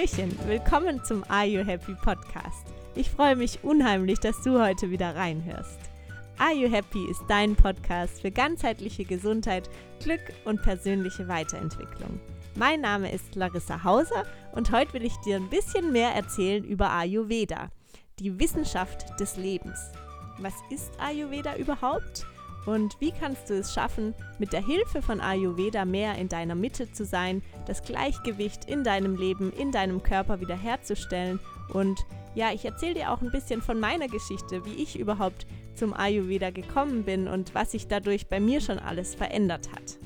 Hallöchen, willkommen zum Are You Happy Podcast. Ich freue mich unheimlich, dass du heute wieder reinhörst. Are You Happy ist dein Podcast für ganzheitliche Gesundheit, Glück und persönliche Weiterentwicklung. Mein Name ist Larissa Hauser und heute will ich dir ein bisschen mehr erzählen über Ayurveda, die Wissenschaft des Lebens. Was ist Ayurveda überhaupt? Und wie kannst du es schaffen, mit der Hilfe von Ayurveda mehr in deiner Mitte zu sein, das Gleichgewicht in deinem Leben, in deinem Körper wiederherzustellen? Und ja, ich erzähle dir auch ein bisschen von meiner Geschichte, wie ich überhaupt zum Ayurveda gekommen bin und was sich dadurch bei mir schon alles verändert hat.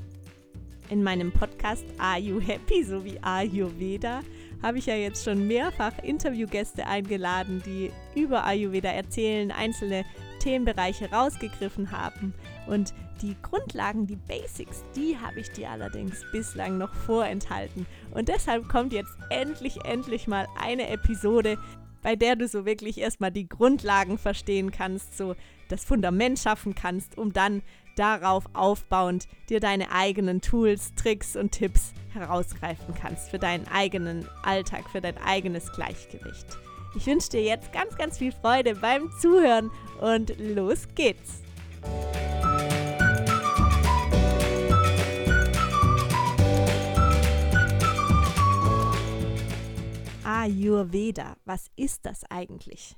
In meinem Podcast Are You Happy sowie Ayurveda habe ich ja jetzt schon mehrfach Interviewgäste eingeladen, die über Ayurveda erzählen, einzelne Themenbereiche rausgegriffen haben. Und die Grundlagen, die Basics, die habe ich dir allerdings bislang noch vorenthalten. Und deshalb kommt jetzt endlich, endlich mal eine Episode, bei der du so wirklich erstmal die Grundlagen verstehen kannst, so das Fundament schaffen kannst, um dann darauf aufbauend dir deine eigenen Tools, Tricks und Tipps herausgreifen kannst für deinen eigenen Alltag, für dein eigenes Gleichgewicht. Ich wünsche dir jetzt ganz, ganz viel Freude beim Zuhören und los geht's! Ayurveda, was ist das eigentlich?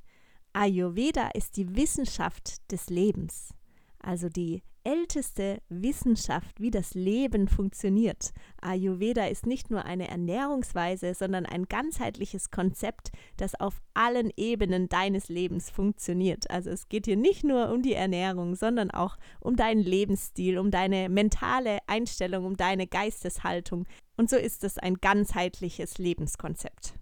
Ayurveda ist die Wissenschaft des Lebens, also die älteste Wissenschaft, wie das Leben funktioniert. Ayurveda ist nicht nur eine Ernährungsweise, sondern ein ganzheitliches Konzept, das auf allen Ebenen deines Lebens funktioniert. Also es geht hier nicht nur um die Ernährung, sondern auch um deinen Lebensstil, um deine mentale Einstellung, um deine Geisteshaltung. Und so ist es ein ganzheitliches Lebenskonzept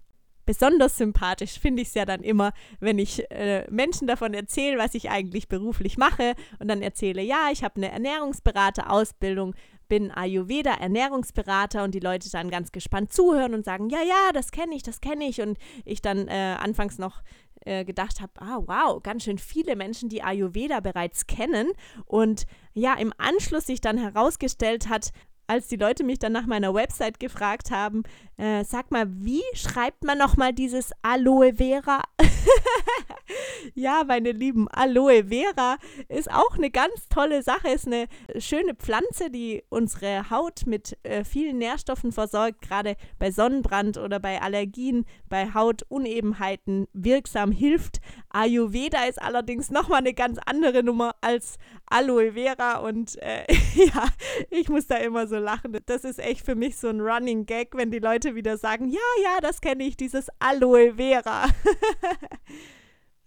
besonders sympathisch finde ich es ja dann immer, wenn ich äh, Menschen davon erzähle, was ich eigentlich beruflich mache und dann erzähle, ja, ich habe eine Ernährungsberater-Ausbildung, bin Ayurveda-Ernährungsberater und die Leute dann ganz gespannt zuhören und sagen, ja, ja, das kenne ich, das kenne ich. Und ich dann äh, anfangs noch äh, gedacht habe, ah wow, ganz schön viele Menschen, die Ayurveda bereits kennen. Und ja, im Anschluss sich dann herausgestellt hat, als die Leute mich dann nach meiner Website gefragt haben, äh, sag mal, wie schreibt man nochmal dieses Aloe Vera? ja, meine Lieben, Aloe Vera ist auch eine ganz tolle Sache, ist eine schöne Pflanze, die unsere Haut mit äh, vielen Nährstoffen versorgt, gerade bei Sonnenbrand oder bei Allergien, bei Hautunebenheiten wirksam hilft. Ayurveda ist allerdings nochmal eine ganz andere Nummer als Aloe Vera und äh, ja, ich muss da immer so lachen. Das ist echt für mich so ein Running Gag, wenn die Leute wieder sagen, ja, ja, das kenne ich, dieses Aloe Vera.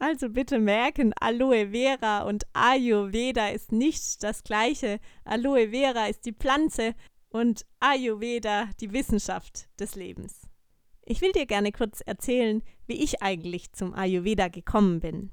Also bitte merken, Aloe Vera und Ayurveda ist nicht das gleiche. Aloe Vera ist die Pflanze und Ayurveda die Wissenschaft des Lebens. Ich will dir gerne kurz erzählen, wie ich eigentlich zum Ayurveda gekommen bin.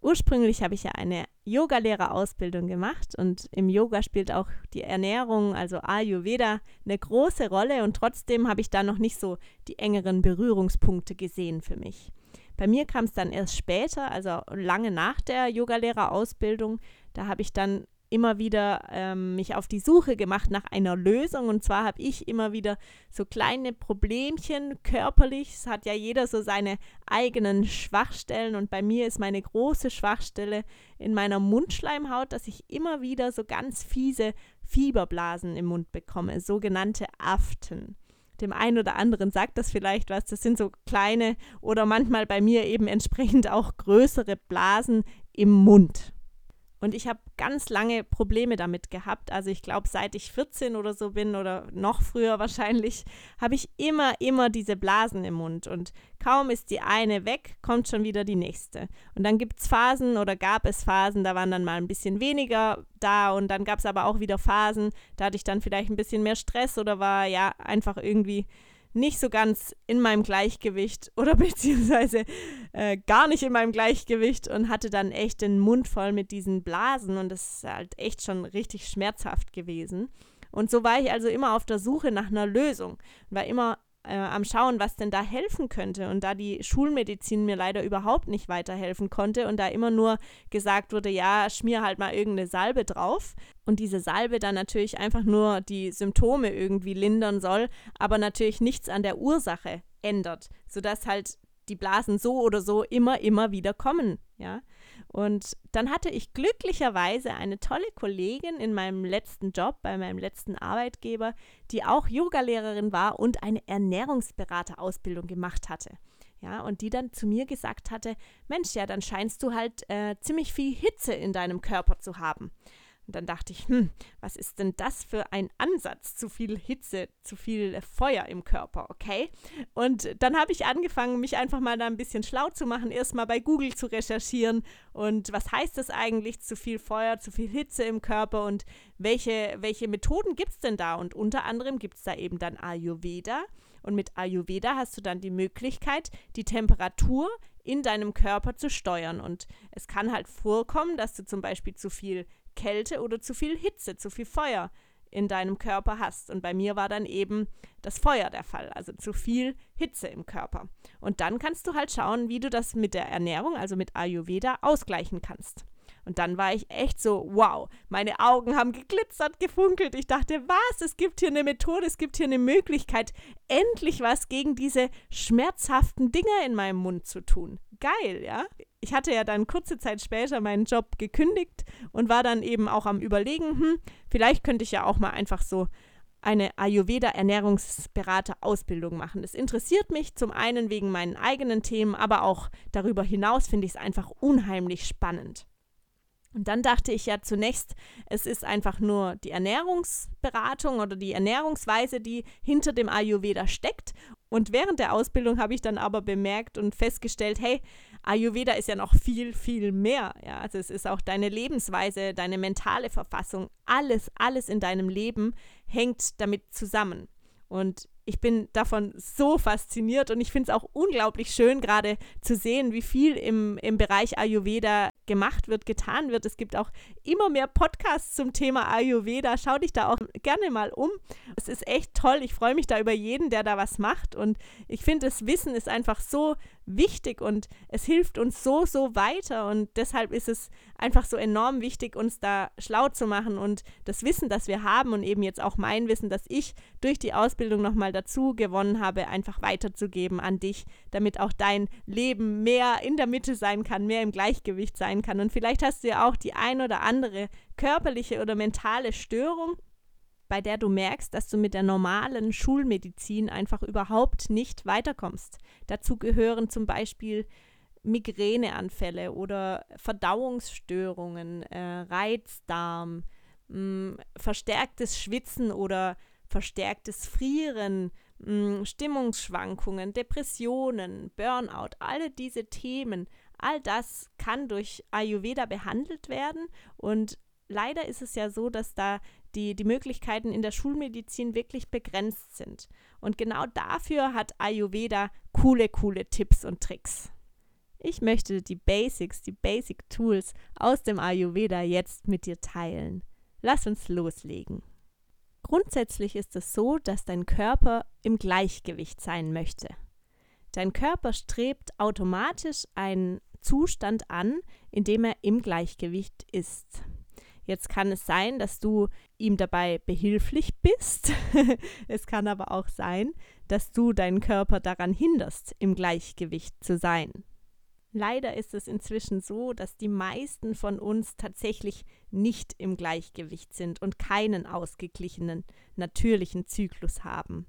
Ursprünglich habe ich ja eine Yogalehrerausbildung gemacht und im Yoga spielt auch die Ernährung, also Ayurveda, eine große Rolle und trotzdem habe ich da noch nicht so die engeren Berührungspunkte gesehen für mich. Bei mir kam es dann erst später, also lange nach der Yogalehrerausbildung. Da habe ich dann immer wieder ähm, mich auf die Suche gemacht nach einer Lösung. Und zwar habe ich immer wieder so kleine Problemchen körperlich. Es hat ja jeder so seine eigenen Schwachstellen. Und bei mir ist meine große Schwachstelle in meiner Mundschleimhaut, dass ich immer wieder so ganz fiese Fieberblasen im Mund bekomme, sogenannte Aften dem einen oder anderen sagt das vielleicht was. Das sind so kleine oder manchmal bei mir eben entsprechend auch größere Blasen im Mund. Und ich habe ganz lange Probleme damit gehabt. Also ich glaube, seit ich 14 oder so bin oder noch früher wahrscheinlich, habe ich immer, immer diese Blasen im Mund. Und kaum ist die eine weg, kommt schon wieder die nächste. Und dann gibt es Phasen oder gab es Phasen, da waren dann mal ein bisschen weniger da. Und dann gab es aber auch wieder Phasen, da hatte ich dann vielleicht ein bisschen mehr Stress oder war ja einfach irgendwie nicht so ganz in meinem Gleichgewicht oder beziehungsweise äh, gar nicht in meinem Gleichgewicht und hatte dann echt den Mund voll mit diesen Blasen und das ist halt echt schon richtig schmerzhaft gewesen. Und so war ich also immer auf der Suche nach einer Lösung. War immer äh, am Schauen, was denn da helfen könnte. Und da die Schulmedizin mir leider überhaupt nicht weiterhelfen konnte und da immer nur gesagt wurde, ja, schmier halt mal irgendeine Salbe drauf. Und diese Salbe dann natürlich einfach nur die Symptome irgendwie lindern soll, aber natürlich nichts an der Ursache ändert, sodass halt die Blasen so oder so immer, immer wieder kommen. Ja. Und dann hatte ich glücklicherweise eine tolle Kollegin in meinem letzten Job, bei meinem letzten Arbeitgeber, die auch Yogalehrerin war und eine Ernährungsberaterausbildung gemacht hatte. Ja, und die dann zu mir gesagt hatte, Mensch, ja, dann scheinst du halt äh, ziemlich viel Hitze in deinem Körper zu haben. Und dann dachte ich, hm, was ist denn das für ein Ansatz? Zu viel Hitze, zu viel Feuer im Körper, okay? Und dann habe ich angefangen, mich einfach mal da ein bisschen schlau zu machen, erstmal bei Google zu recherchieren und was heißt das eigentlich, zu viel Feuer, zu viel Hitze im Körper und welche, welche Methoden gibt es denn da? Und unter anderem gibt es da eben dann Ayurveda. Und mit Ayurveda hast du dann die Möglichkeit, die Temperatur in deinem Körper zu steuern. Und es kann halt vorkommen, dass du zum Beispiel zu viel Kälte oder zu viel Hitze, zu viel Feuer in deinem Körper hast. Und bei mir war dann eben das Feuer der Fall, also zu viel Hitze im Körper. Und dann kannst du halt schauen, wie du das mit der Ernährung, also mit Ayurveda, ausgleichen kannst. Und dann war ich echt so, wow, meine Augen haben geglitzert, gefunkelt. Ich dachte, was, es gibt hier eine Methode, es gibt hier eine Möglichkeit, endlich was gegen diese schmerzhaften Dinger in meinem Mund zu tun. Geil, ja? Ich hatte ja dann kurze Zeit später meinen Job gekündigt und war dann eben auch am Überlegen, hm, vielleicht könnte ich ja auch mal einfach so eine Ayurveda-Ernährungsberater-Ausbildung machen. Das interessiert mich zum einen wegen meinen eigenen Themen, aber auch darüber hinaus finde ich es einfach unheimlich spannend. Und dann dachte ich ja zunächst, es ist einfach nur die Ernährungsberatung oder die Ernährungsweise, die hinter dem Ayurveda steckt. Und während der Ausbildung habe ich dann aber bemerkt und festgestellt, hey, Ayurveda ist ja noch viel, viel mehr. Ja, also es ist auch deine Lebensweise, deine mentale Verfassung, alles, alles in deinem Leben hängt damit zusammen. Und ich bin davon so fasziniert und ich finde es auch unglaublich schön, gerade zu sehen, wie viel im, im Bereich Ayurveda gemacht wird, getan wird. Es gibt auch immer mehr Podcasts zum Thema Ayurveda. Schau dich da auch gerne mal um. Es ist echt toll. Ich freue mich da über jeden, der da was macht. Und ich finde, das Wissen ist einfach so wichtig und es hilft uns so, so weiter. Und deshalb ist es einfach so enorm wichtig, uns da schlau zu machen und das Wissen, das wir haben und eben jetzt auch mein Wissen, das ich durch die Ausbildung nochmal dazu gewonnen habe, einfach weiterzugeben an dich, damit auch dein Leben mehr in der Mitte sein kann, mehr im Gleichgewicht sein kann. Und vielleicht hast du ja auch die ein oder andere körperliche oder mentale Störung bei der du merkst, dass du mit der normalen Schulmedizin einfach überhaupt nicht weiterkommst. Dazu gehören zum Beispiel Migräneanfälle oder Verdauungsstörungen, äh, Reizdarm, mh, mm, verstärktes Schwitzen oder verstärktes Frieren, mh, mm, Stimmungsschwankungen, Depressionen, Burnout, alle diese Themen, all das kann durch Ayurveda behandelt werden und leider ist es ja so, dass da die, die Möglichkeiten in der Schulmedizin wirklich begrenzt sind. Und genau dafür hat Ayurveda coole, coole Tipps und Tricks. Ich möchte die Basics, die Basic Tools aus dem Ayurveda jetzt mit dir teilen. Lass uns loslegen. Grundsätzlich ist es so, dass dein Körper im Gleichgewicht sein möchte. Dein Körper strebt automatisch einen Zustand an, in dem er im Gleichgewicht ist. Jetzt kann es sein, dass du ihm dabei behilflich bist. es kann aber auch sein, dass du deinen Körper daran hinderst, im Gleichgewicht zu sein. Leider ist es inzwischen so, dass die meisten von uns tatsächlich nicht im Gleichgewicht sind und keinen ausgeglichenen, natürlichen Zyklus haben.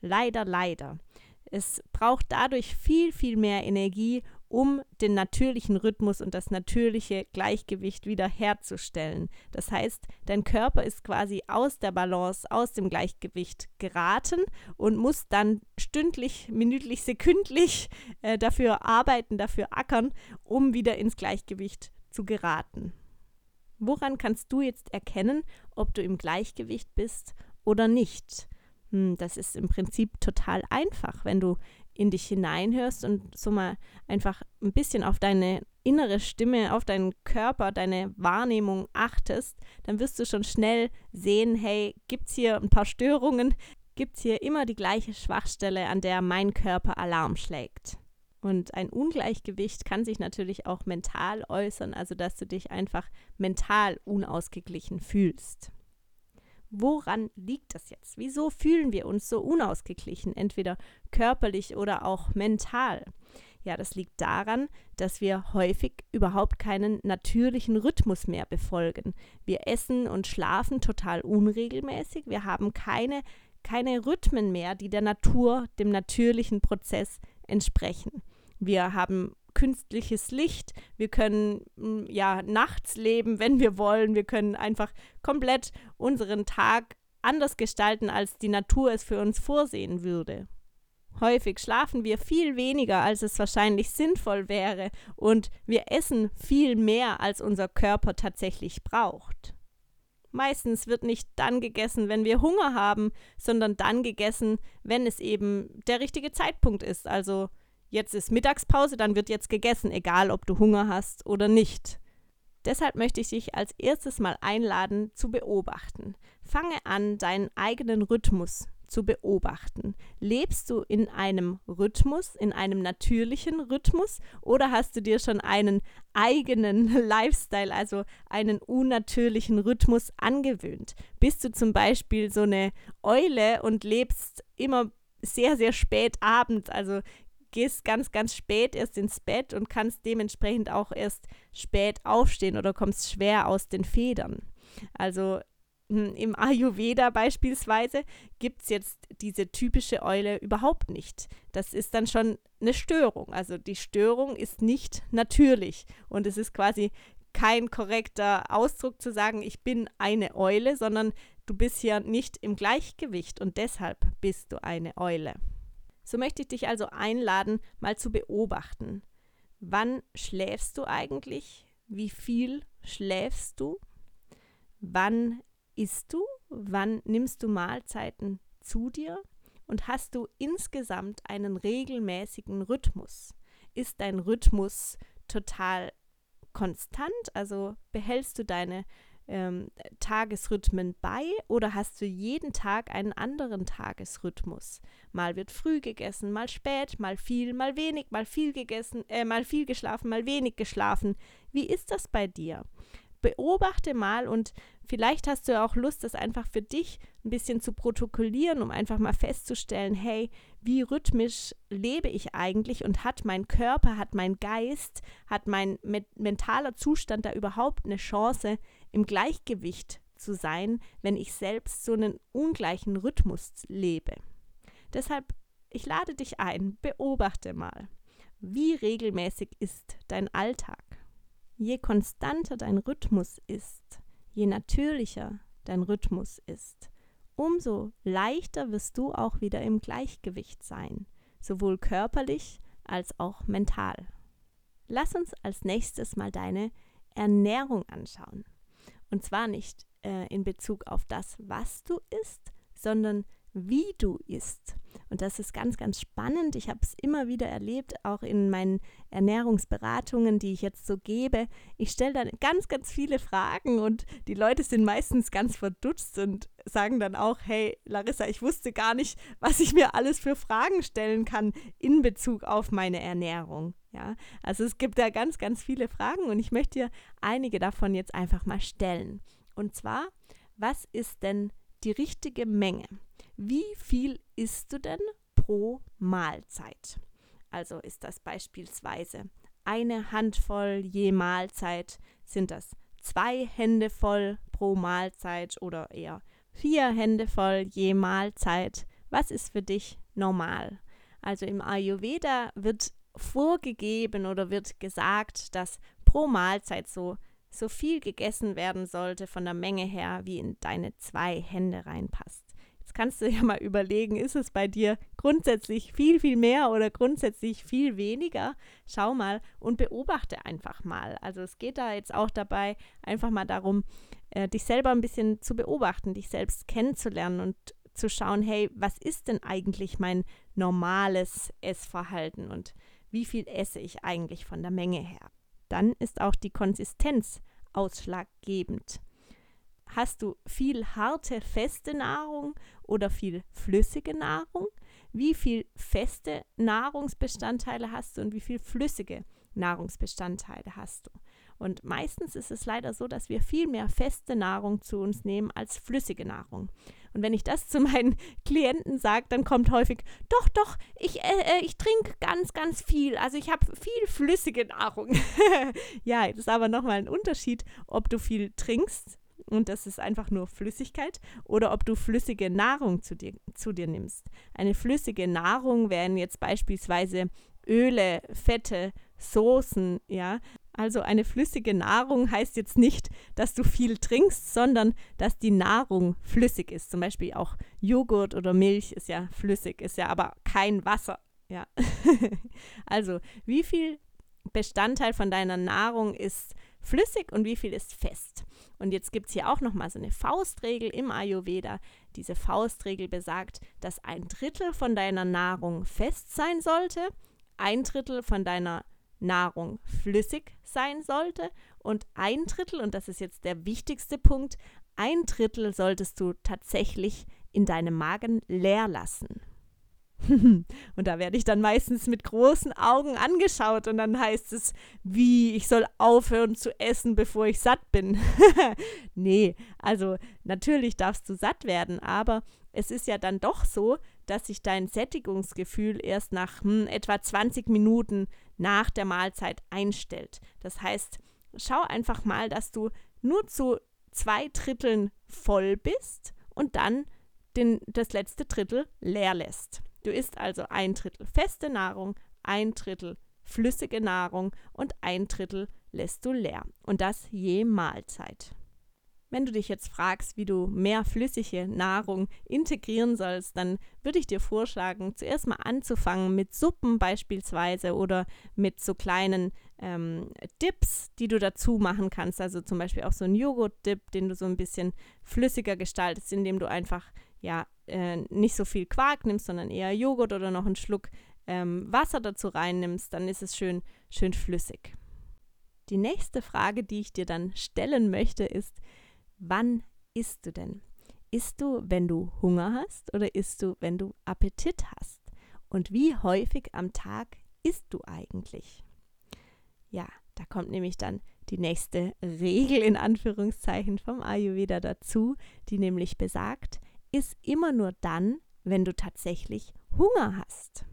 Leider, leider. Es braucht dadurch viel, viel mehr Energie, um den natürlichen Rhythmus und das natürliche Gleichgewicht wieder herzustellen. Das heißt, dein Körper ist quasi aus der Balance, aus dem Gleichgewicht geraten und muss dann stündlich, minütlich, sekündlich äh, dafür arbeiten, dafür ackern, um wieder ins Gleichgewicht zu geraten. Woran kannst du jetzt erkennen, ob du im Gleichgewicht bist oder nicht? Hm, das ist im Prinzip total einfach, wenn du in dich hineinhörst und so mal einfach ein bisschen auf deine innere Stimme, auf deinen Körper, deine Wahrnehmung achtest, dann wirst du schon schnell sehen, hey, gibt es hier ein paar Störungen? gibt es hier immer die gleiche Schwachstelle, an der mein Körper Alarm schlägt. Und ein Ungleichgewicht kann sich natürlich auch mental äußern, also dass du dich einfach mental unausgeglichen fühlst. Woran liegt das jetzt? Wieso fühlen wir uns so unausgeglichen, entweder körperlich oder auch mental? Ja, das liegt daran, dass wir häufig überhaupt keinen natürlichen Rhythmus mehr befolgen. Wir essen und schlafen total unregelmäßig. Wir haben keine, keine Rhythmen mehr, die der Natur, dem natürlichen Prozess entsprechen. Wir haben künstliches Licht, wir können mm, ja nachts leben, wenn wir wollen, wir können einfach komplett unseren Tag anders gestalten, als die Natur es für uns vorsehen würde. Häufig schlafen wir viel weniger, als es wahrscheinlich sinnvoll wäre, und wir essen viel mehr, als unser Körper tatsächlich braucht. Meistens wird nicht dann gegessen, wenn wir Hunger haben, sondern dann gegessen, wenn es eben der richtige Zeitpunkt ist, also jetzt ist Mittagspause, dann wird jetzt gegessen, egal ob du Hunger hast oder nicht. Deshalb möchte ich dich als erstes mal einladen zu beobachten. Fange an, deinen eigenen Rhythmus zu beobachten. Lebst du in einem Rhythmus, in einem natürlichen Rhythmus oder hast du dir schon einen eigenen Lifestyle, also einen unnatürlichen Rhythmus angewöhnt? Bist du zum Beispiel so eine Eule und lebst immer sehr, sehr spät abends, also gehst ganz, ganz spät erst ins Bett und kannst dementsprechend auch erst spät aufstehen oder kommst schwer aus den Federn. Also hm, im Ayurveda beispielsweise gibt es jetzt diese typische Eule überhaupt nicht. Das ist dann schon eine Störung. Also die Störung ist nicht natürlich und es ist quasi kein korrekter Ausdruck zu sagen, ich bin eine Eule, sondern du bist hier nicht im Gleichgewicht und deshalb bist du eine Eule. So möchte ich dich also einladen, mal zu beobachten. Wann schläfst du eigentlich? Wie viel schläfst du? Wann isst du? Wann nimmst du Mahlzeiten zu dir? Und hast du insgesamt einen regelmäßigen Rhythmus? Ist dein Rhythmus total konstant? Also behältst du deine ähm, Tagesrhythmen bei oder hast du jeden Tag einen anderen Tagesrhythmus? Mal wird früh gegessen, mal spät, mal viel, mal wenig, mal viel gegessen, äh, mal viel geschlafen, mal wenig geschlafen. Wie ist das bei dir? beobachte mal und vielleicht hast du ja auch Lust, das einfach für dich ein bisschen zu protokollieren, um einfach mal festzustellen, hey, wie rhythmisch lebe ich eigentlich und hat mein Körper, hat mein Geist, hat mein mentaler Zustand da überhaupt eine Chance, im Gleichgewicht zu sein, wenn ich selbst so einen ungleichen Rhythmus lebe. Deshalb, ich lade dich ein, beobachte mal, wie regelmäßig ist dein Alltag. Je konstanter dein Rhythmus ist, je natürlicher dein Rhythmus ist, umso leichter wirst du auch wieder im Gleichgewicht sein, sowohl körperlich als auch mental. Lass uns als nächstes mal deine Ernährung anschauen. Und zwar nicht äh, in Bezug auf das, was du isst, sondern wie du isst. Und das ist ganz, ganz spannend. Ich habe es immer wieder erlebt, auch in meinen Ernährungsberatungen, die ich jetzt so gebe. Ich stelle dann ganz, ganz viele Fragen und die Leute sind meistens ganz verdutzt und sagen dann auch, hey Larissa, ich wusste gar nicht, was ich mir alles für Fragen stellen kann in Bezug auf meine Ernährung. Ja, also es gibt da ganz, ganz viele Fragen und ich möchte dir einige davon jetzt einfach mal stellen. Und zwar, was ist denn die richtige Menge? Wie viel isst du denn pro Mahlzeit? Also ist das beispielsweise eine Handvoll je Mahlzeit, sind das zwei Hände voll pro Mahlzeit oder eher vier Hände voll je Mahlzeit. Was ist für dich normal? Also im Ayurveda wird vorgegeben oder wird gesagt, dass pro Mahlzeit so, so viel gegessen werden sollte von der Menge her, wie in deine zwei Hände reinpasst kannst du ja mal überlegen, ist es bei dir grundsätzlich viel, viel mehr oder grundsätzlich viel weniger? Schau mal und beobachte einfach mal. Also es geht da jetzt auch dabei einfach mal darum, äh, dich selber ein bisschen zu beobachten, dich selbst kennenzulernen und zu schauen, hey, was ist denn eigentlich mein normales Essverhalten und wie viel esse ich eigentlich von der Menge her? Dann ist auch die Konsistenz ausschlaggebend Hast du viel harte, feste Nahrung oder viel flüssige Nahrung? Wie viel feste Nahrungsbestandteile hast du und wie viel flüssige Nahrungsbestandteile hast du? Und meistens ist es leider so, dass wir viel mehr feste Nahrung zu uns nehmen als flüssige Nahrung. Und wenn ich das zu meinen Klienten sage, dann kommt häufig, doch, doch, ich, äh, äh ich trinke ganz, ganz viel. Also ich habe viel flüssige Nahrung. ja, das ist aber nochmal ein Unterschied, ob du viel trinkst und das ist einfach nur Flüssigkeit oder ob du flüssige Nahrung zu dir, zu dir nimmst. Eine flüssige Nahrung wären jetzt beispielsweise Öle, Fette, Soßen, ja. Also eine flüssige Nahrung heißt jetzt nicht, dass du viel trinkst, sondern dass die Nahrung flüssig ist. Zum Beispiel auch Joghurt oder Milch ist ja flüssig, ist ja aber kein Wasser. Ja. also wie viel Bestandteil von deiner Nahrung ist flüssig und wie viel ist fest? Und jetzt gibt es hier auch nochmal so eine Faustregel im Ayurveda. Diese Faustregel besagt, dass ein Drittel von deiner Nahrung fest sein sollte, ein Drittel von deiner Nahrung flüssig sein sollte und ein Drittel, und das ist jetzt der wichtigste Punkt, ein Drittel solltest du tatsächlich in deinem Magen leer lassen. und da werde ich dann meistens mit großen Augen angeschaut und dann heißt es, wie, ich soll aufhören zu essen, bevor ich satt bin. nee, also natürlich darfst du satt werden, aber es ist ja dann doch so, dass sich dein Sättigungsgefühl erst nach hm, etwa 20 Minuten nach der Mahlzeit einstellt. Das heißt, schau einfach mal, dass du nur zu zwei Dritteln voll bist und dann den, das letzte Drittel leer lässt. Du isst also ein Drittel feste Nahrung, ein Drittel flüssige Nahrung und ein Drittel lässt du leer. Und das je Mahlzeit. Wenn du dich jetzt fragst, wie du mehr flüssige Nahrung integrieren sollst, dann würde ich dir vorschlagen, zuerst mal anzufangen mit Suppen beispielsweise oder mit so kleinen ähm, Dips, die du dazu machen kannst. Also zum Beispiel auch so ein Joghurt-Dip, den du so ein bisschen flüssiger gestaltest, indem du einfach ja äh, nicht so viel Quark nimmst, sondern eher Joghurt oder noch einen Schluck ähm, Wasser dazu reinnimmst, dann ist es schön, schön flüssig. Die nächste Frage, die ich dir dann stellen möchte, ist, Wann isst du denn? Isst du, wenn du Hunger hast oder isst du, wenn du Appetit hast? Und wie häufig am Tag isst du eigentlich? Ja, da kommt nämlich dann die nächste Regel in Anführungszeichen vom Ayurveda dazu, die nämlich besagt, iss immer nur dann, wenn du tatsächlich Hunger hast.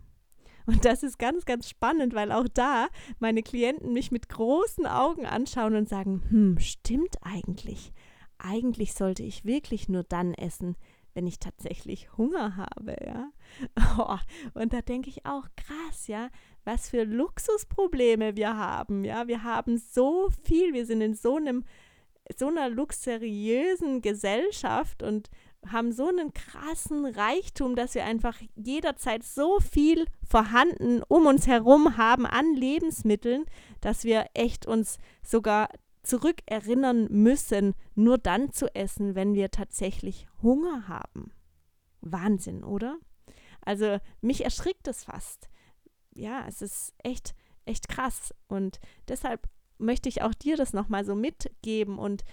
Und das ist ganz, ganz spannend, weil auch da meine Klienten mich mit großen Augen anschauen und sagen, hm, stimmt eigentlich eigentlich sollte ich wirklich nur dann essen, wenn ich tatsächlich Hunger habe, ja. Oh, und da denke ich auch, krass, ja, was für Luxusprobleme wir haben, ja. Wir haben so viel, wir sind in so einem, so einer luxuriösen Gesellschaft und haben so einen krassen Reichtum, dass wir einfach jederzeit so viel vorhanden um uns herum haben an Lebensmitteln, dass wir echt uns sogar zurückerinnern müssen, nur dann zu essen, wenn wir tatsächlich Hunger haben. Wahnsinn, oder? Also mich erschrickt es fast. Ja, es ist echt, echt krass. Und deshalb möchte ich auch dir das nochmal so mitgeben und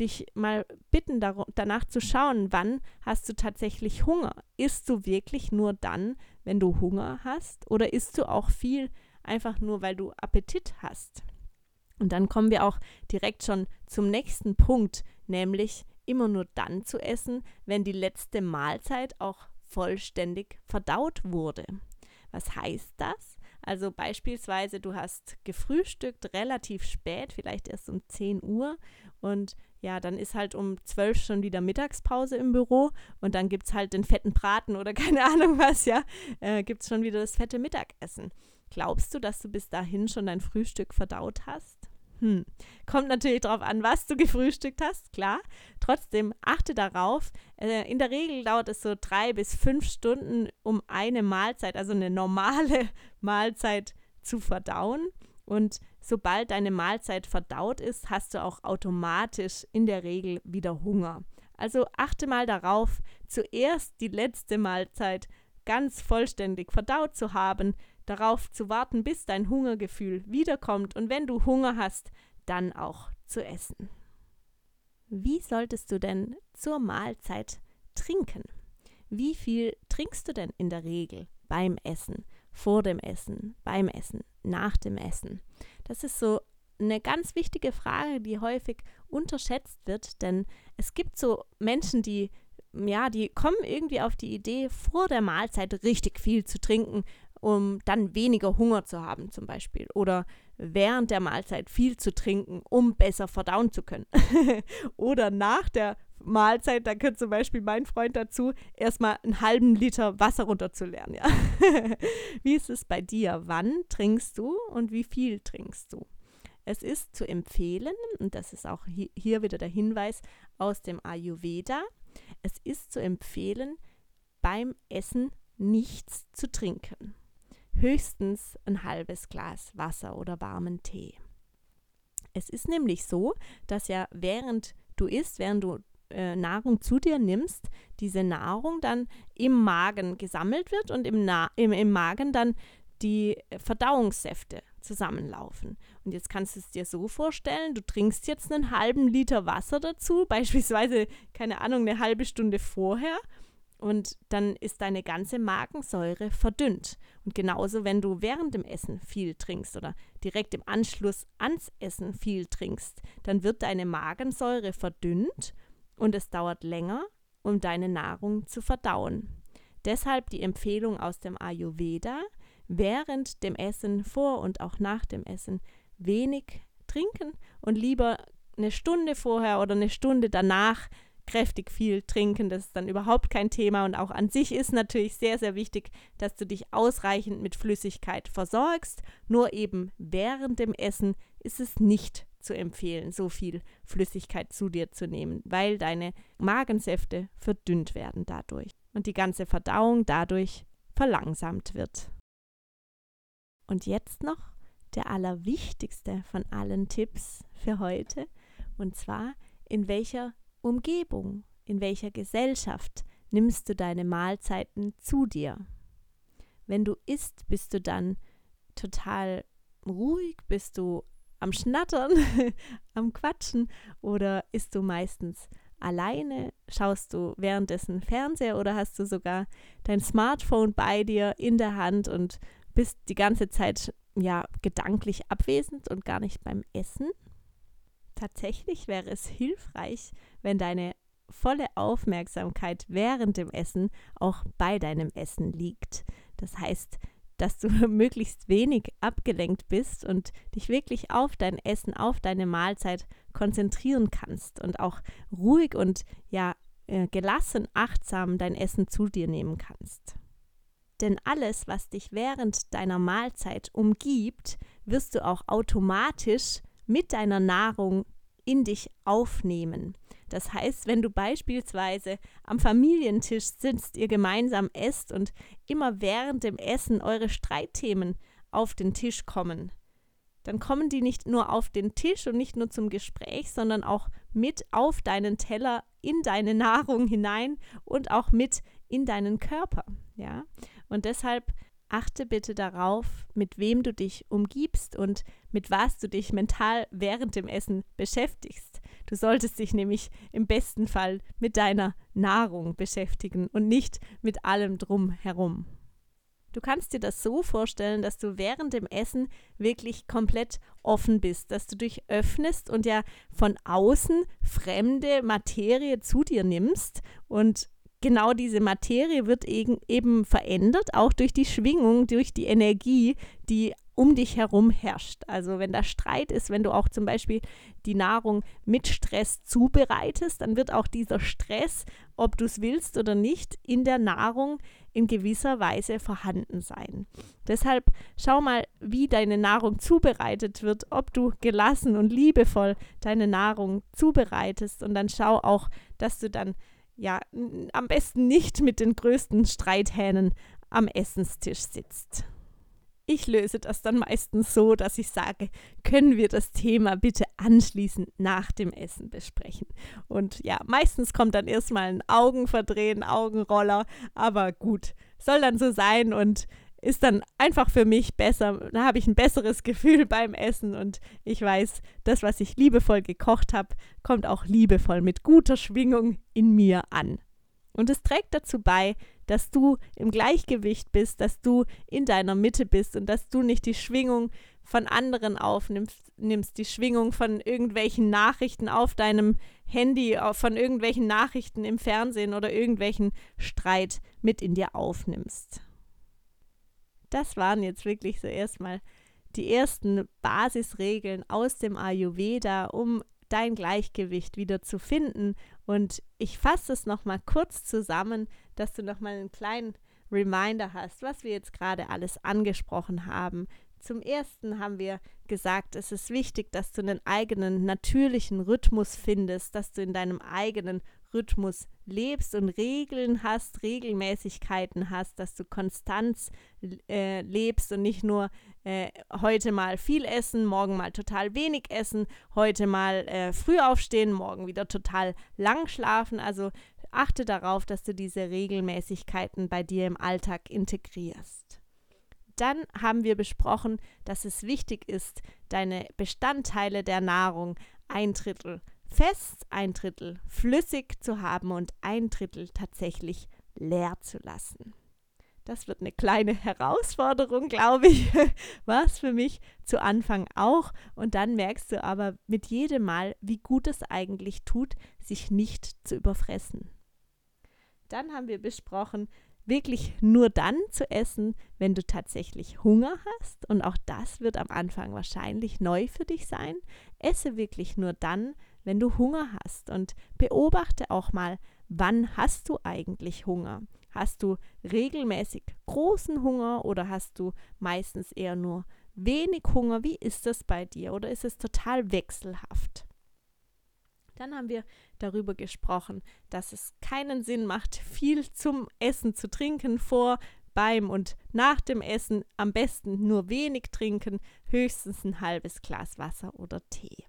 dich mal bitten, danach zu schauen, wann hast du tatsächlich Hunger? Isst du wirklich nur dann, wenn du Hunger hast? Oder isst du auch viel einfach nur, weil du Appetit hast? Und dann kommen wir auch direkt schon zum nächsten Punkt, nämlich immer nur dann zu essen, wenn die letzte Mahlzeit auch vollständig verdaut wurde. Was heißt das? Also beispielsweise, du hast gefrühstückt relativ spät, vielleicht erst um 10 Uhr und ja, dann ist halt um 12 schon wieder Mittagspause im Büro und dann gibt es halt den fetten Braten oder keine Ahnung was, ja, äh, gibt es schon wieder das fette Mittagessen. Glaubst du, dass du bis dahin schon dein Frühstück verdaut hast? Hm. Kommt natürlich darauf an, was du gefrühstückt hast, klar. Trotzdem achte darauf. Äh, in der Regel dauert es so drei bis fünf Stunden, um eine Mahlzeit, also eine normale Mahlzeit zu verdauen. Und sobald deine Mahlzeit verdaut ist, hast du auch automatisch in der Regel wieder Hunger. Also achte mal darauf, zuerst die letzte Mahlzeit ganz vollständig verdaut zu haben, darauf zu warten, bis dein Hungergefühl wiederkommt und wenn du Hunger hast, dann auch zu essen. wie solltest du denn zur Mahlzeit trinken? Wie viel trinkst du denn in der Regel beim Essen, vor dem Essen, beim Essen, nach dem Essen? Das ist so eine ganz wichtige Frage, die häufig unterschätzt wird, denn es gibt so Menschen, die ja, die kommen irgendwie auf die Idee, vor der Mahlzeit richtig viel zu trinken, um dann weniger Hunger zu haben zum Beispiel. Oder während der Mahlzeit viel zu trinken, um besser verdauen zu können. Oder nach der Mahlzeit, da gehört zum Beispiel mein Freund dazu, erstmal einen halben Liter Wasser runterzulernen. Ja? wie ist es bei dir? Wann trinkst du und wie viel trinkst du? Es ist zu empfehlen, und das ist auch hier wieder der Hinweis aus dem Ayurveda, es ist zu empfehlen, beim Essen nichts zu trinken. Höchstens ein halbes Glas Wasser oder warmen Tee. Es ist nämlich so, dass ja während du isst, während du äh, Nahrung zu dir nimmst, diese Nahrung dann im Magen gesammelt wird und im, Na im, im Magen dann die Verdauungssäfte zusammenlaufen. Und jetzt kannst du es dir so vorstellen, du trinkst jetzt einen halben Liter Wasser dazu, beispielsweise, keine Ahnung, eine halbe Stunde vorher. Und dann ist deine ganze Magensäure verdünnt. Und genauso, wenn du während dem Essen viel trinkst oder direkt im Anschluss ans Essen viel trinkst, dann wird deine Magensäure verdünnt und es dauert länger, um deine Nahrung zu verdauen. Deshalb die Empfehlung aus dem Ayurveda, während dem Essen, vor und auch nach dem Essen wenig trinken und lieber eine Stunde vorher oder eine Stunde danach kräftig viel trinken. Das ist dann überhaupt kein Thema und auch an sich ist natürlich sehr, sehr wichtig, dass du dich ausreichend mit Flüssigkeit versorgst. Nur eben während dem Essen ist es nicht zu empfehlen, so viel Flüssigkeit zu dir zu nehmen, weil deine Magensäfte verdünnt werden dadurch und die ganze Verdauung dadurch verlangsamt wird. Und jetzt noch der allerwichtigste von allen Tipps für heute, und zwar in welcher Umgebung, in welcher Gesellschaft nimmst du deine Mahlzeiten zu dir. Wenn du isst, bist du dann total ruhig, bist du am Schnattern, am Quatschen oder isst du meistens alleine? Schaust du währenddessen Fernseher oder hast du sogar dein Smartphone bei dir in der Hand und bist die ganze Zeit ja gedanklich abwesend und gar nicht beim Essen. Tatsächlich wäre es hilfreich, wenn deine volle Aufmerksamkeit während dem Essen auch bei deinem Essen liegt. Das heißt, dass du möglichst wenig abgelenkt bist und dich wirklich auf dein Essen, auf deine Mahlzeit konzentrieren kannst und auch ruhig und ja äh, gelassen, achtsam dein Essen zu dir nehmen kannst. Denn alles, was dich während deiner Mahlzeit umgibt, wirst du auch automatisch mit deiner Nahrung in dich aufnehmen. Das heißt, wenn du beispielsweise am Familientisch sitzt, ihr gemeinsam esst und immer während dem Essen eure Streitthemen auf den Tisch kommen, dann kommen die nicht nur auf den Tisch und nicht nur zum Gespräch, sondern auch mit auf deinen Teller, in deine Nahrung hinein und auch mit in deinen Körper. Ja? Und deshalb achte bitte darauf, mit wem du dich umgibst und mit was du dich mental während dem Essen beschäftigst. Du solltest dich nämlich im besten Fall mit deiner Nahrung beschäftigen und nicht mit allem drum herum. Du kannst dir das so vorstellen, dass du während dem Essen wirklich komplett offen bist, dass du dich öffnest und ja von außen fremde Materie zu dir nimmst und genau diese Materie wird eben verändert, auch durch die Schwingung, durch die Energie, die um dich herum herrscht. Also wenn da Streit ist, wenn du auch zum Beispiel die Nahrung mit Stress zubereitest, dann wird auch dieser Stress, ob du es willst oder nicht, in der Nahrung in gewisser Weise vorhanden sein. Deshalb schau mal, wie deine Nahrung zubereitet wird, ob du gelassen und liebevoll deine Nahrung zubereitest und dann schau auch, dass du dann ja, am besten nicht mit den größten Streithähnen am Essenstisch sitzt. Ich löse das dann meistens so, dass ich sage, können wir das Thema bitte anschließend nach dem Essen besprechen. Und ja, meistens kommt dann erstmal ein Augenverdrehen, Augenroller, aber gut, soll dann so sein und ist dann einfach für mich besser. Da habe ich ein besseres Gefühl beim Essen und ich weiß, das, was ich liebevoll gekocht habe, kommt auch liebevoll mit guter Schwingung in mir an. Und es trägt dazu bei, dass du im Gleichgewicht bist, dass du in deiner Mitte bist und dass du nicht die Schwingung von anderen aufnimmst, nimmst, die Schwingung von irgendwelchen Nachrichten auf deinem Handy, von irgendwelchen Nachrichten im Fernsehen oder irgendwelchen Streit mit in dir aufnimmst. Das waren jetzt wirklich so erstmal die ersten Basisregeln aus dem Ayurveda, um dein Gleichgewicht wieder zu finden. Und ich fasse es nochmal kurz zusammen, dass du nochmal einen kleinen Reminder hast, was wir jetzt gerade alles angesprochen haben. Zum ersten haben wir gesagt, es ist wichtig, dass du einen eigenen natürlichen Rhythmus findest, dass du in deinem eigenen Rhythmus lebst und Regeln hast, Regelmäßigkeiten hast, dass du Konstanz äh, lebst und nicht nur äh, heute mal viel essen, morgen mal total wenig essen, heute mal äh, früh aufstehen, morgen wieder total lang schlafen. Also achte darauf, dass du diese Regelmäßigkeiten bei dir im Alltag integrierst. Dann haben wir besprochen, dass es wichtig ist, deine Bestandteile der Nahrung ein Drittel fest, ein Drittel flüssig zu haben und ein Drittel tatsächlich leer zu lassen. Das wird eine kleine Herausforderung, glaube ich. War es für mich zu Anfang auch. Und dann merkst du aber mit jedem Mal, wie gut es eigentlich tut, sich nicht zu überfressen. Dann haben wir besprochen, wirklich nur dann zu essen, wenn du tatsächlich Hunger hast. Und auch das wird am Anfang wahrscheinlich neu für dich sein. Esse wirklich nur dann, wenn du Hunger hast. Und beobachte auch mal, wann hast du eigentlich Hunger? Hast du regelmäßig großen Hunger oder hast du meistens eher nur wenig Hunger? Wie ist das bei dir? Oder ist es total wechselhaft? Dann haben wir darüber gesprochen, dass es keinen Sinn macht, viel zum Essen zu trinken vor, beim und nach dem Essen. Am besten nur wenig trinken, höchstens ein halbes Glas Wasser oder Tee.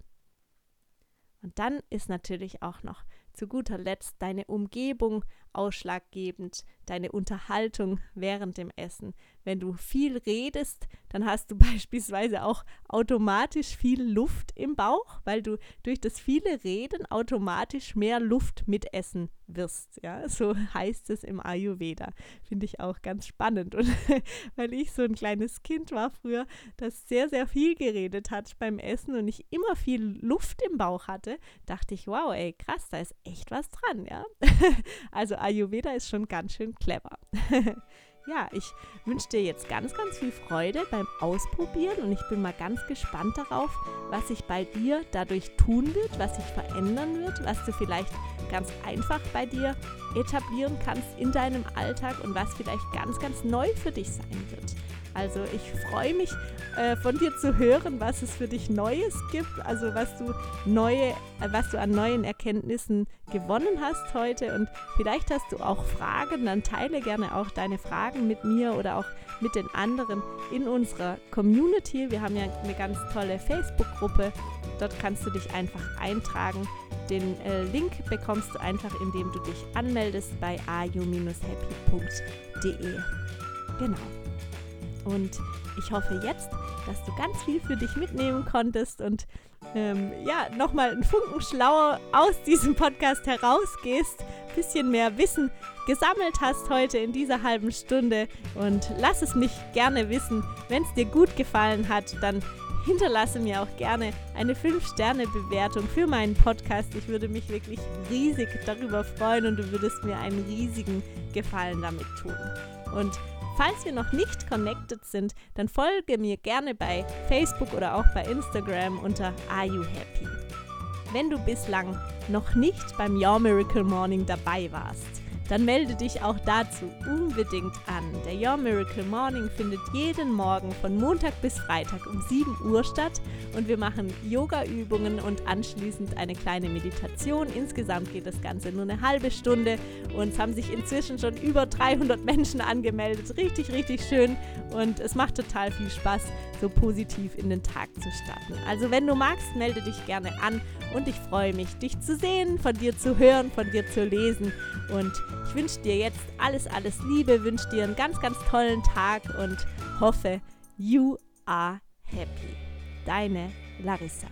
Und dann ist natürlich auch noch zu guter Letzt deine Umgebung ausschlaggebend, deine Unterhaltung während dem Essen. Wenn du viel redest, dann hast du beispielsweise auch automatisch viel Luft im Bauch, weil du durch das viele Reden automatisch mehr Luft mitessen wirst. Ja, so heißt es im Ayurveda. Finde ich auch ganz spannend. Und weil ich so ein kleines Kind war früher, das sehr, sehr viel geredet hat beim Essen und ich immer viel Luft im Bauch hatte, dachte ich, wow, ey, krass, da ist echt was dran, ja. Also Ayurveda ist schon ganz schön clever. ja, ich wünsche dir jetzt ganz, ganz viel Freude beim Ausprobieren und ich bin mal ganz gespannt darauf, was sich bei dir dadurch tun wird, was sich verändern wird, was du vielleicht ganz einfach bei dir etablieren kannst in deinem Alltag und was vielleicht ganz, ganz neu für dich sein wird. Also ich freue mich äh, von dir zu hören, was es für dich Neues gibt, also was du neue, äh, was du an neuen Erkenntnissen gewonnen hast heute und vielleicht hast du auch Fragen, dann teile gerne auch deine Fragen mit mir oder auch mit den anderen in unserer Community. Wir haben ja eine ganz tolle Facebook-Gruppe. Dort kannst du dich einfach eintragen. Den äh, Link bekommst du einfach, indem du dich anmeldest bei ayu-happy.de. Genau. Und ich hoffe jetzt, dass du ganz viel für dich mitnehmen konntest und ähm, ja, nochmal einen Funken schlauer aus diesem Podcast herausgehst, bisschen mehr Wissen gesammelt hast heute in dieser halben Stunde und lass es mich gerne wissen. Wenn es dir gut gefallen hat, dann hinterlasse mir auch gerne eine 5-Sterne-Bewertung für meinen Podcast. Ich würde mich wirklich riesig darüber freuen und du würdest mir einen riesigen Gefallen damit tun. Und Falls wir noch nicht connected sind, dann folge mir gerne bei Facebook oder auch bei Instagram unter Are You Happy. Wenn du bislang noch nicht beim Your Miracle Morning dabei warst, dann melde dich auch dazu unbedingt an. Der Your Miracle Morning findet jeden Morgen von Montag bis Freitag um 7 Uhr statt und wir machen Yoga-Übungen und anschließend eine kleine Meditation. Insgesamt geht das Ganze nur eine halbe Stunde und es haben sich inzwischen schon über 300 Menschen angemeldet. Richtig, richtig schön und es macht total viel Spaß, so positiv in den Tag zu starten. Also wenn du magst, melde dich gerne an und ich freue mich, dich zu sehen, von dir zu hören, von dir zu lesen. Und ich wünsche dir jetzt alles, alles Liebe, wünsche dir einen ganz, ganz tollen Tag und hoffe, you are happy. Deine Larissa.